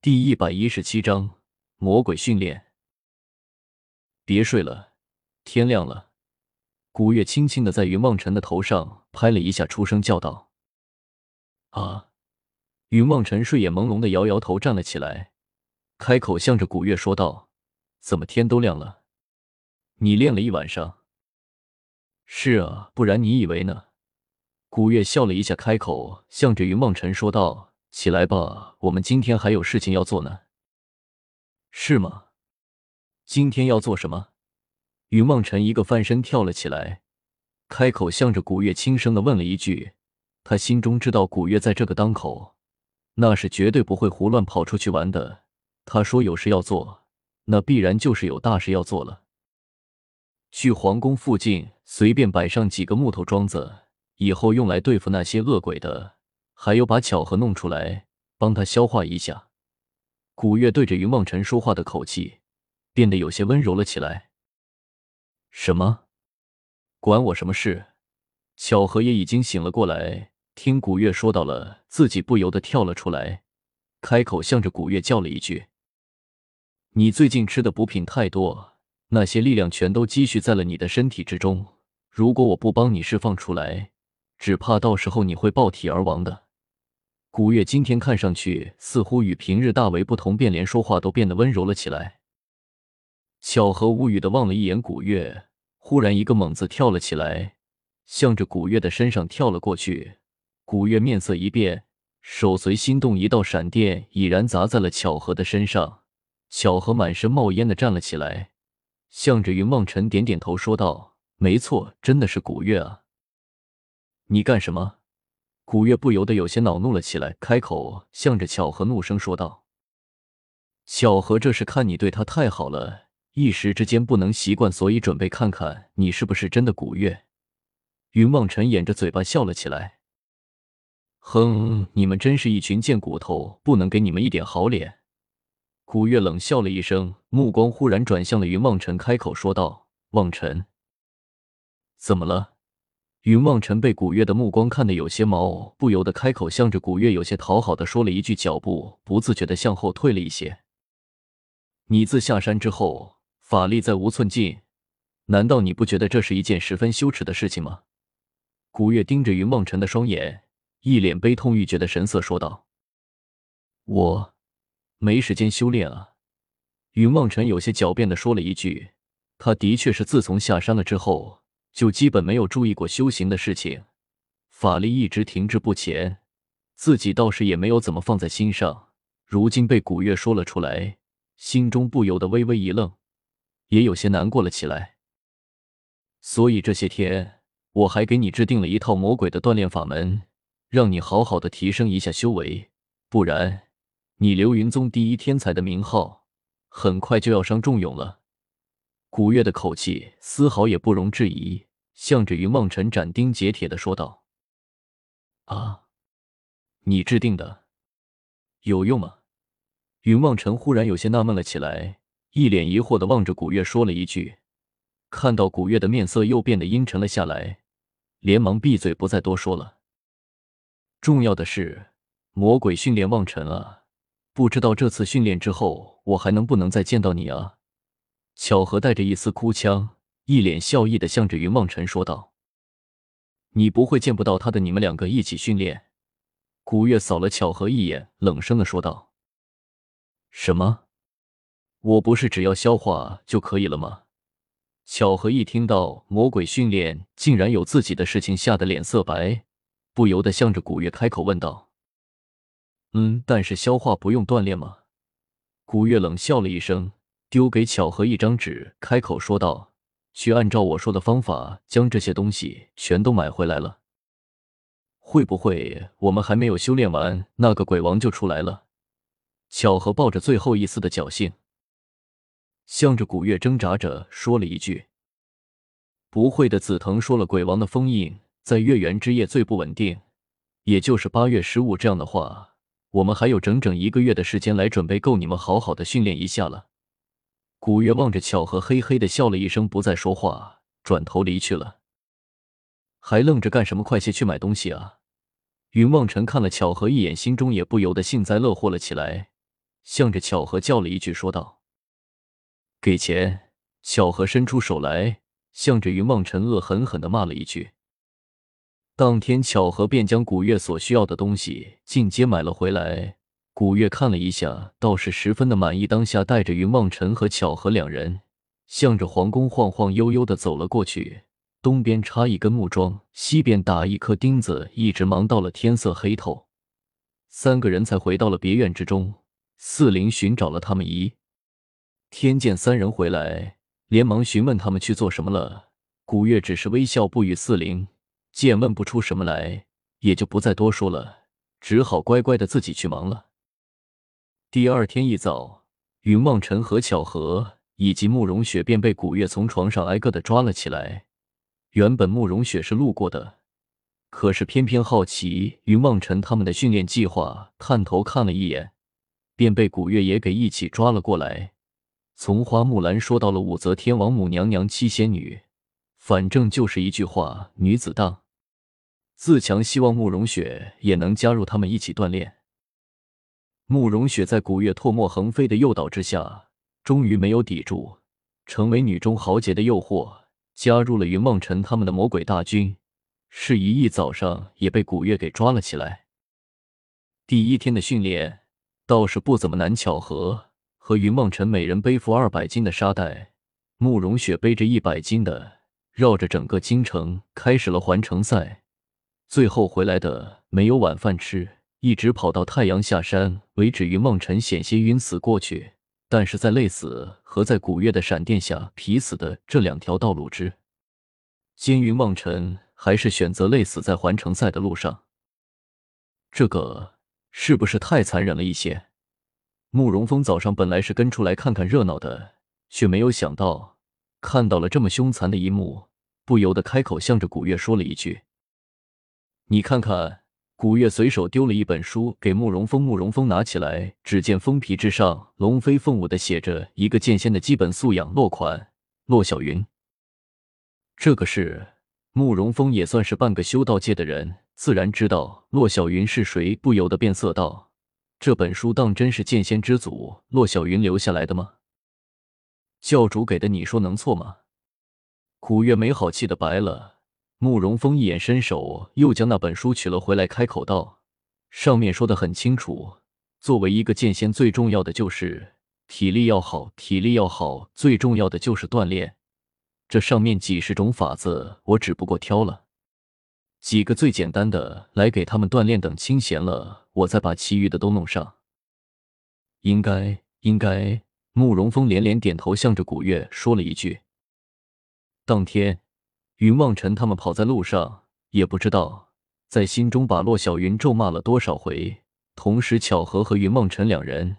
第一百一十七章魔鬼训练。别睡了，天亮了。古月轻轻的在云望尘的头上拍了一下，出声叫道：“啊！”云望尘睡眼朦胧的摇摇头，站了起来，开口向着古月说道：“怎么天都亮了？你练了一晚上？”“是啊，不然你以为呢？”古月笑了一下，开口向着云望尘说道：“起来吧，我们今天还有事情要做呢。”“是吗？今天要做什么？”云梦辰一个翻身跳了起来，开口向着古月轻声的问了一句。他心中知道，古月在这个当口，那是绝对不会胡乱跑出去玩的。他说有事要做，那必然就是有大事要做了。去皇宫附近随便摆上几个木头桩子，以后用来对付那些恶鬼的。还有把巧合弄出来，帮他消化一下。古月对着云望尘说话的口气变得有些温柔了起来。什么？管我什么事？巧合也已经醒了过来，听古月说到了，自己不由得跳了出来，开口向着古月叫了一句：“你最近吃的补品太多，那些力量全都积蓄在了你的身体之中。如果我不帮你释放出来，只怕到时候你会爆体而亡的。”古月今天看上去似乎与平日大为不同，便连说话都变得温柔了起来。巧合无语的望了一眼古月，忽然一个猛子跳了起来，向着古月的身上跳了过去。古月面色一变，手随心动，一道闪电已然砸在了巧合的身上。巧合满身冒烟的站了起来，向着云望尘点点头，说道：“没错，真的是古月啊！你干什么？”古月不由得有些恼怒了起来，开口向着巧合怒声说道：“巧合，这是看你对他太好了。”一时之间不能习惯，所以准备看看你是不是真的古月。云望尘掩着嘴巴笑了起来。哼，你们真是一群贱骨头，不能给你们一点好脸。古月冷笑了一声，目光忽然转向了云望尘，开口说道：“望尘，怎么了？”云望尘被古月的目光看得有些毛，不由得开口向着古月有些讨好的说了一句，脚步不自觉的向后退了一些。你自下山之后。法力再无寸进，难道你不觉得这是一件十分羞耻的事情吗？古月盯着云望尘的双眼，一脸悲痛欲绝的神色说道：“我没时间修炼啊。”云望尘有些狡辩的说了一句：“他的确是自从下山了之后，就基本没有注意过修行的事情，法力一直停滞不前，自己倒是也没有怎么放在心上。如今被古月说了出来，心中不由得微微一愣。”也有些难过了起来，所以这些天我还给你制定了一套魔鬼的锻炼法门，让你好好的提升一下修为，不然你流云宗第一天才的名号很快就要伤仲永了。古月的口气丝毫也不容置疑，向着云望尘斩钉截铁的说道：“啊，你制定的有用吗？”云望尘忽然有些纳闷了起来。一脸疑惑的望着古月，说了一句，看到古月的面色又变得阴沉了下来，连忙闭嘴，不再多说了。重要的是，魔鬼训练望尘啊，不知道这次训练之后，我还能不能再见到你啊？巧合带着一丝哭腔，一脸笑意的向着云望尘说道：“你不会见不到他的，你们两个一起训练。”古月扫了巧合一眼，冷声的说道：“什么？”我不是只要消化就可以了吗？巧合一听到魔鬼训练竟然有自己的事情，吓得脸色白，不由得向着古月开口问道：“嗯，但是消化不用锻炼吗？”古月冷笑了一声，丢给巧合一张纸，开口说道：“去按照我说的方法将这些东西全都买回来了。会不会我们还没有修炼完，那个鬼王就出来了？”巧合抱着最后一丝的侥幸。向着古月挣扎着说了一句：“不会的。”紫藤说了：“鬼王的封印在月圆之夜最不稳定，也就是八月十五。这样的话，我们还有整整一个月的时间来准备，够你们好好的训练一下了。”古月望着巧合，嘿嘿的笑了一声，不再说话，转头离去了。还愣着干什么？快些去买东西啊！云望尘看了巧合一眼，心中也不由得幸灾乐祸了起来。向着巧合叫了一句，说道：“给钱。”巧合伸出手来，向着云梦尘恶狠狠的骂了一句。当天，巧合便将古月所需要的东西进阶买了回来。古月看了一下，倒是十分的满意。当下，带着云梦尘和巧合两人，向着皇宫晃晃悠悠的走了过去。东边插一根木桩，西边打一颗钉子，一直忙到了天色黑透。三个人才回到了别院之中。四灵寻找了他们一天，见三人回来。连忙询问他们去做什么了。古月只是微笑不语。四灵见问不出什么来，也就不再多说了，只好乖乖的自己去忙了。第二天一早，云望尘和巧合以及慕容雪便被古月从床上挨个的抓了起来。原本慕容雪是路过的，可是偏偏好奇云望尘他们的训练计划，探头看了一眼，便被古月也给一起抓了过来。从花木兰说到了武则天、王母娘娘、七仙女，反正就是一句话：女子当自强。希望慕容雪也能加入他们一起锻炼。慕容雪在古月唾沫横飞的诱导之下，终于没有抵住，成为女中豪杰的诱惑，加入了云梦尘他们的魔鬼大军。是一一早上也被古月给抓了起来。第一天的训练倒是不怎么难，巧合。和云梦辰每人背负二百斤的沙袋，慕容雪背着一百斤的，绕着整个京城开始了环城赛。最后回来的没有晚饭吃，一直跑到太阳下山为止。云梦辰险些晕死过去，但是在累死和在古月的闪电下劈死的这两条道路之间，云梦辰还是选择累死在环城赛的路上。这个是不是太残忍了一些？慕容峰早上本来是跟出来看看热闹的，却没有想到看到了这么凶残的一幕，不由得开口向着古月说了一句：“你看看。”古月随手丢了一本书给慕容峰，慕容峰拿起来，只见封皮之上龙飞凤舞的写着一个剑仙的基本素养，落款骆小云。这个是慕容峰也算是半个修道界的人，自然知道骆小云是谁，不由得变色道。这本书当真是剑仙之祖骆小云留下来的吗？教主给的，你说能错吗？古月没好气的白了慕容峰一眼，伸手又将那本书取了回来，开口道：“上面说的很清楚，作为一个剑仙，最重要的就是体力要好，体力要好，最重要的就是锻炼。这上面几十种法子，我只不过挑了。”几个最简单的来给他们锻炼，等清闲了，我再把其余的都弄上。应该，应该。慕容峰连连点头，向着古月说了一句。当天，云望尘他们跑在路上，也不知道在心中把骆小云咒骂了多少回。同时，巧合和云望尘两人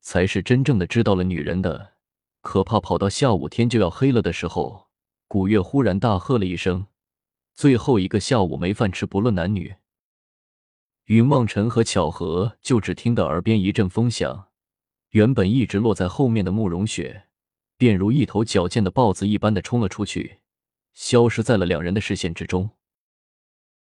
才是真正的知道了女人的可怕。跑到下午天就要黑了的时候，古月忽然大喝了一声。最后一个下午没饭吃，不论男女。云望尘和巧合就只听得耳边一阵风响，原本一直落在后面的慕容雪，便如一头矫健的豹子一般的冲了出去，消失在了两人的视线之中。